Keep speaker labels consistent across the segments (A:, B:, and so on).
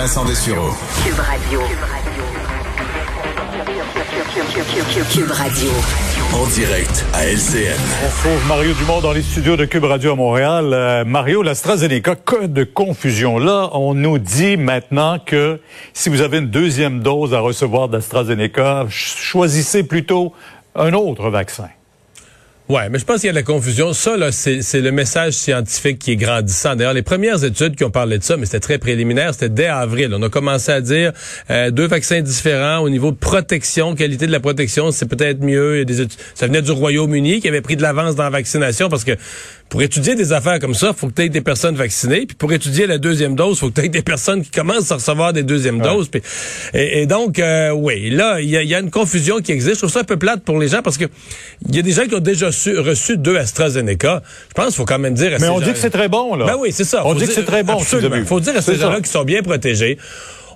A: Vincent Dessureau.
B: Cube Radio. Cube Radio.
A: En direct à LCN.
C: On retrouve Mario Dumont dans les studios de Cube Radio à Montréal. Euh, Mario, l'AstraZeneca, que de confusion. Là, on nous dit maintenant que si vous avez une deuxième dose à recevoir d'AstraZeneca, choisissez plutôt un autre vaccin.
D: Ouais, mais je pense qu'il y a de la confusion. Ça, là, c'est le message scientifique qui est grandissant. D'ailleurs, les premières études qui ont parlé de ça, mais c'était très préliminaire, c'était dès avril. On a commencé à dire euh, deux vaccins différents au niveau de protection, qualité de la protection, c'est peut-être mieux. Il y a des ça venait du Royaume-Uni qui avait pris de l'avance dans la vaccination parce que pour étudier des affaires comme ça, faut que tu aies des personnes vaccinées. Puis pour étudier la deuxième dose, faut que tu aies des personnes qui commencent à recevoir des deuxièmes doses. Puis, et, donc, euh, oui, là, il y a, une confusion qui existe. Je trouve ça un peu plate pour les gens parce que il y a des gens qui ont déjà reçu deux AstraZeneca. Je pense qu'il faut quand même dire...
C: À Mais on dit que c'est très bon, là.
D: Ben oui, c'est ça.
C: On dit que c'est très bon.
D: Il faut dire à ces gens-là qui sont bien protégés.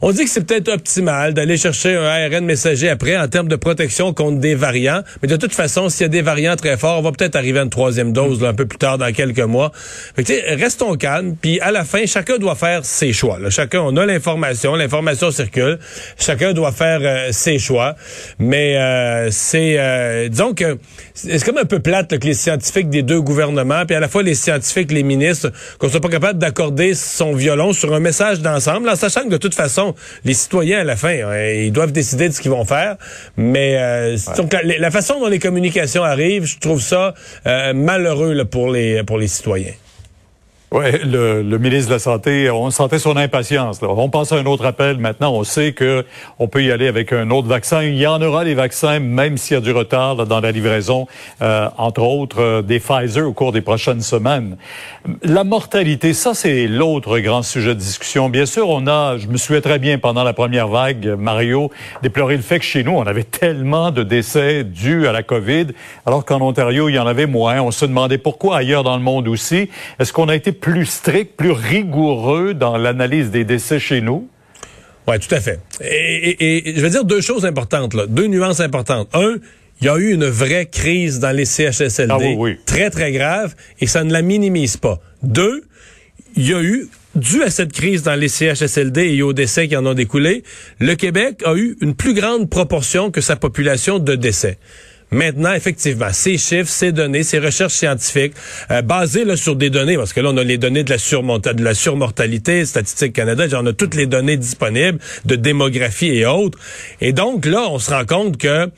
D: On dit que c'est peut-être optimal d'aller chercher un ARN messager après en termes de protection contre des variants. Mais de toute façon, s'il y a des variants très forts, on va peut-être arriver à une troisième dose là, un peu plus tard dans quelques mois. Fait restons calmes. Puis à la fin, chacun doit faire ses choix. Là. Chacun, on a l'information, l'information circule. Chacun doit faire euh, ses choix. Mais euh, c'est, euh, disons que c'est comme un peu plate que les scientifiques des deux gouvernements, puis à la fois les scientifiques, les ministres, qu'on soit pas capable d'accorder son violon sur un message d'ensemble, en sachant que de toute façon, les citoyens, à la fin, hein, ils doivent décider de ce qu'ils vont faire. Mais euh, la, façon dont les communications arrivent, je trouve ça euh, malheureux pour les pour les citoyens.
C: Oui, le, le, ministre de la Santé, on sentait son impatience. On passe à un autre appel maintenant. On sait que on peut y aller avec un autre vaccin. Il y en aura des vaccins, même s'il y a du retard dans la livraison, euh, entre autres euh, des Pfizer au cours des prochaines semaines. La mortalité, ça c'est l'autre grand sujet de discussion. Bien sûr, on a, je me souviens très bien pendant la première vague, Mario, déplorer le fait que chez nous, on avait tellement de décès dus à la COVID, alors qu'en Ontario, il y en avait moins. On se demandait pourquoi ailleurs dans le monde aussi. Est-ce qu'on a été plus strict, plus rigoureux dans l'analyse des décès chez nous?
D: Oui, tout à fait. Et, je vais dire deux choses importantes, là, deux nuances importantes. Un, il y a eu une vraie crise dans les CHSLD,
C: ah oui,
D: très, très grave, et ça ne la minimise pas. Deux, il y a eu, dû à cette crise dans les CHSLD et aux décès qui en ont découlé, le Québec a eu une plus grande proportion que sa population de décès. Maintenant, effectivement, ces chiffres, ces données, ces recherches scientifiques, euh, basées là, sur des données, parce que là, on a les données de la, de la surmortalité, Statistique Canada, on a toutes les données disponibles de démographie et autres. Et donc, là, on se rend compte que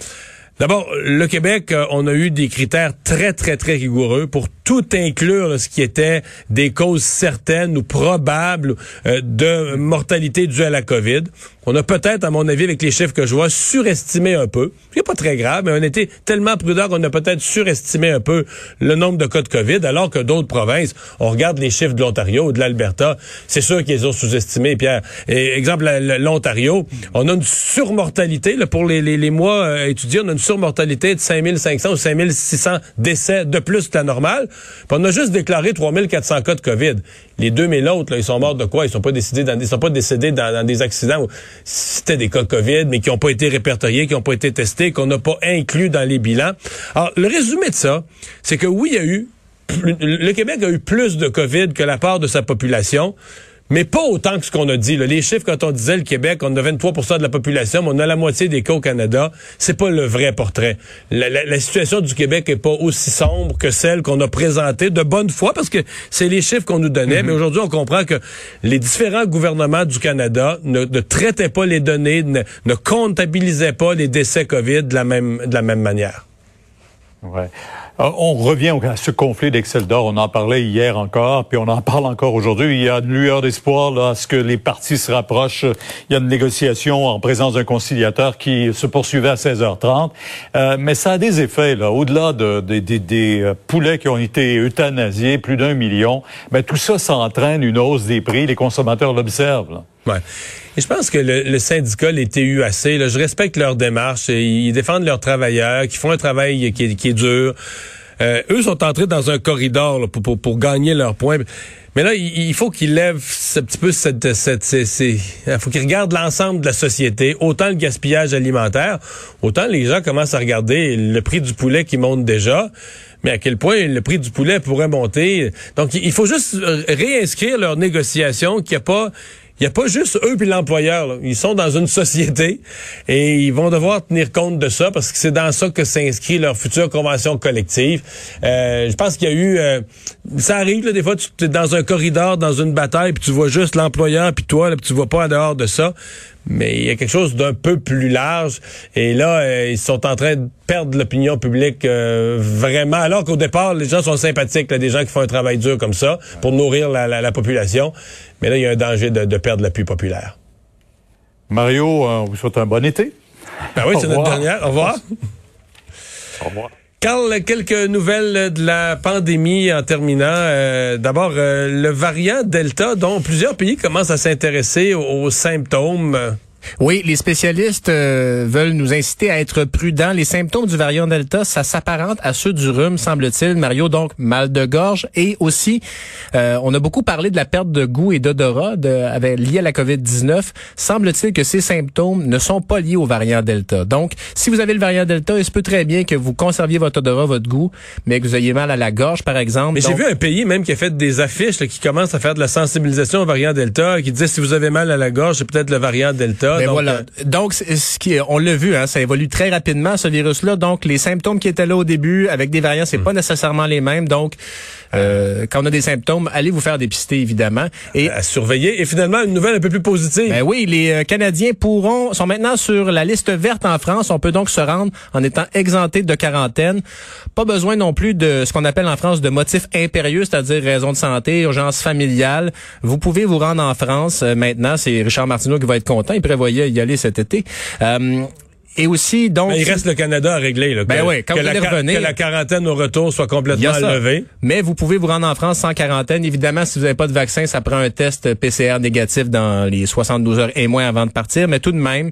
D: D'abord, le Québec, euh, on a eu des critères très, très, très rigoureux pour tout inclure ce qui était des causes certaines ou probables euh, de mortalité due à la COVID. On a peut-être, à mon avis, avec les chiffres que je vois, surestimé un peu. Ce pas très grave, mais on était tellement prudent qu'on a peut-être surestimé un peu le nombre de cas de COVID, alors que d'autres provinces, on regarde les chiffres de l'Ontario ou de l'Alberta, c'est sûr qu'ils ont sous-estimé, Pierre. Et, exemple, l'Ontario, on a une surmortalité, là, pour les mois euh, étudiés, on a une surmortalité de 5500 ou 5600 décès de plus que la normale. On a juste déclaré 3400 cas de COVID. Les 2000 autres, là, ils sont morts de quoi? Ils sont pas sont pas décédés dans, des accidents où c'était des cas de COVID, mais qui n'ont pas été répertoriés, qui n'ont pas été testés, qu'on n'a pas inclus dans les bilans. Alors, le résumé de ça, c'est que oui, il y a eu, le Québec a eu plus de COVID que la part de sa population, mais pas autant que ce qu'on a dit. Les chiffres, quand on disait le Québec, on a 23% de la population, mais on a la moitié des cas au Canada, c'est pas le vrai portrait. La, situation du Québec est pas aussi sombre que celle qu'on a présentée de bonne foi, parce que c'est les chiffres qu'on nous donnait, mhm. mais aujourd'hui, on comprend que les différents gouvernements du Canada ne, traitaient pas les données, ne, ne comptabilisaient pas les décès COVID de la même, de la même manière.
C: Ouais. Euh, on revient à ce conflit d'Excel d'or. On en parlait hier encore, puis on en parle encore aujourd'hui. Il y a une lueur d'espoir là, à ce que les partis se rapprochent. Il y a une négociation en présence d'un conciliateur qui se poursuivait à 16h30. Euh, mais ça a des effets, là, au-delà de, des euh, poulets qui ont été euthanasiés, plus d'un million. Mais tout ça, ça entraîne une hausse des prix. Les consommateurs l'observent.
D: Ouais. Et je pense que le, le syndicat, les TUAC, là, je respecte leur démarche. Ils défendent leurs travailleurs, qui font un travail qui est, qui est dur. Euh, eux sont entrés dans un corridor là, pour, pour, pour, gagner leurs points. Mais là, il, faut qu'ils lèvent un petit peu cette... cette, il faut qu'ils regardent l'ensemble de la société, autant le gaspillage alimentaire, autant les gens commencent à regarder le prix du poulet qui monte déjà mais à quel point le prix du poulet pourrait monter? Donc, il faut juste réinscrire leur négociation qu'il n'y a pas il n'y a pas juste eux puis l'employeur. Ils sont dans une société et ils vont devoir tenir compte de ça parce que c'est dans ça que s'inscrit leur future convention collective. Euh, je pense qu'il y a eu... Euh, ça arrive, là, des fois, tu es dans un corridor, dans une bataille, puis tu vois juste l'employeur, puis toi, là, puis tu vois pas en dehors de ça. Mais il y a quelque chose d'un peu plus large. Et là, euh, ils sont en train de perdre l'opinion publique euh, vraiment. Alors qu'au départ, les gens sont sympathiques, là, des gens qui font un travail dur comme ça pour nourrir la, la, population. Mais là, il y a un danger de, de perdre l'appui populaire.
C: Mario, on vous souhaite un bon été.
D: Ben oui, c'est notre dernière. Au revoir.
C: Au revoir.
D: Carl, quelques nouvelles de la pandémie en terminant. Euh, d'abord, le variant Delta, dont plusieurs pays commencent à s'intéresser aux symptômes.
E: Oui, les spécialistes euh, veulent nous inciter à être prudents. Les symptômes du variant Delta, ça s'apparente à ceux du rhume, semble-t-il, Mario. Donc, mal de gorge et aussi, euh, on a beaucoup parlé de la perte de goût et d'odorat liée à la COVID-19. Semble-t-il que ces symptômes ne sont pas liés au variant Delta. Donc, si vous avez le variant Delta, il se peut très bien que vous conserviez votre odorat, votre goût, mais que vous ayez mal à la gorge, par exemple.
D: Mais j'ai vu un pays même qui a fait des affiches qui commence à faire de la sensibilisation au variant Delta, qui disait si vous avez mal à la gorge, c'est peut-être le variant Delta.
E: Ben donc, voilà. Euh, donc, ce qui, on l'a vu, hein, ça évolue très rapidement ce virus-là. Donc, les symptômes qui étaient là au début avec des variants, c'est hmm. pas nécessairement les mêmes. Donc, euh, quand on a des symptômes, allez vous faire dépister évidemment.
D: Et à surveiller. Et finalement, une nouvelle un peu plus positive.
E: Ben oui, les euh, Canadiens pourront sont maintenant sur la liste verte en France. On peut donc se rendre en étant exempté de quarantaine. Pas besoin non plus de ce qu'on appelle en France de motifs impérieux, c'est-à-dire raison de santé, urgence familiale. Vous pouvez vous rendre en France euh, maintenant. C'est Richard Martineau qui va être content. Il prévoyait y aller cet été. Euh, et aussi, donc...
D: il reste le Canada à régler. Là,
E: ben oui, quand
D: que,
E: vous
D: la,
E: revenir,
D: que la quarantaine au retour soit complètement levée.
E: Mais vous pouvez vous rendre en France sans quarantaine. Évidemment, si vous n'avez pas de vaccin, ça prend un test PCR négatif dans les 72 heures et moins avant de partir. Mais tout de même,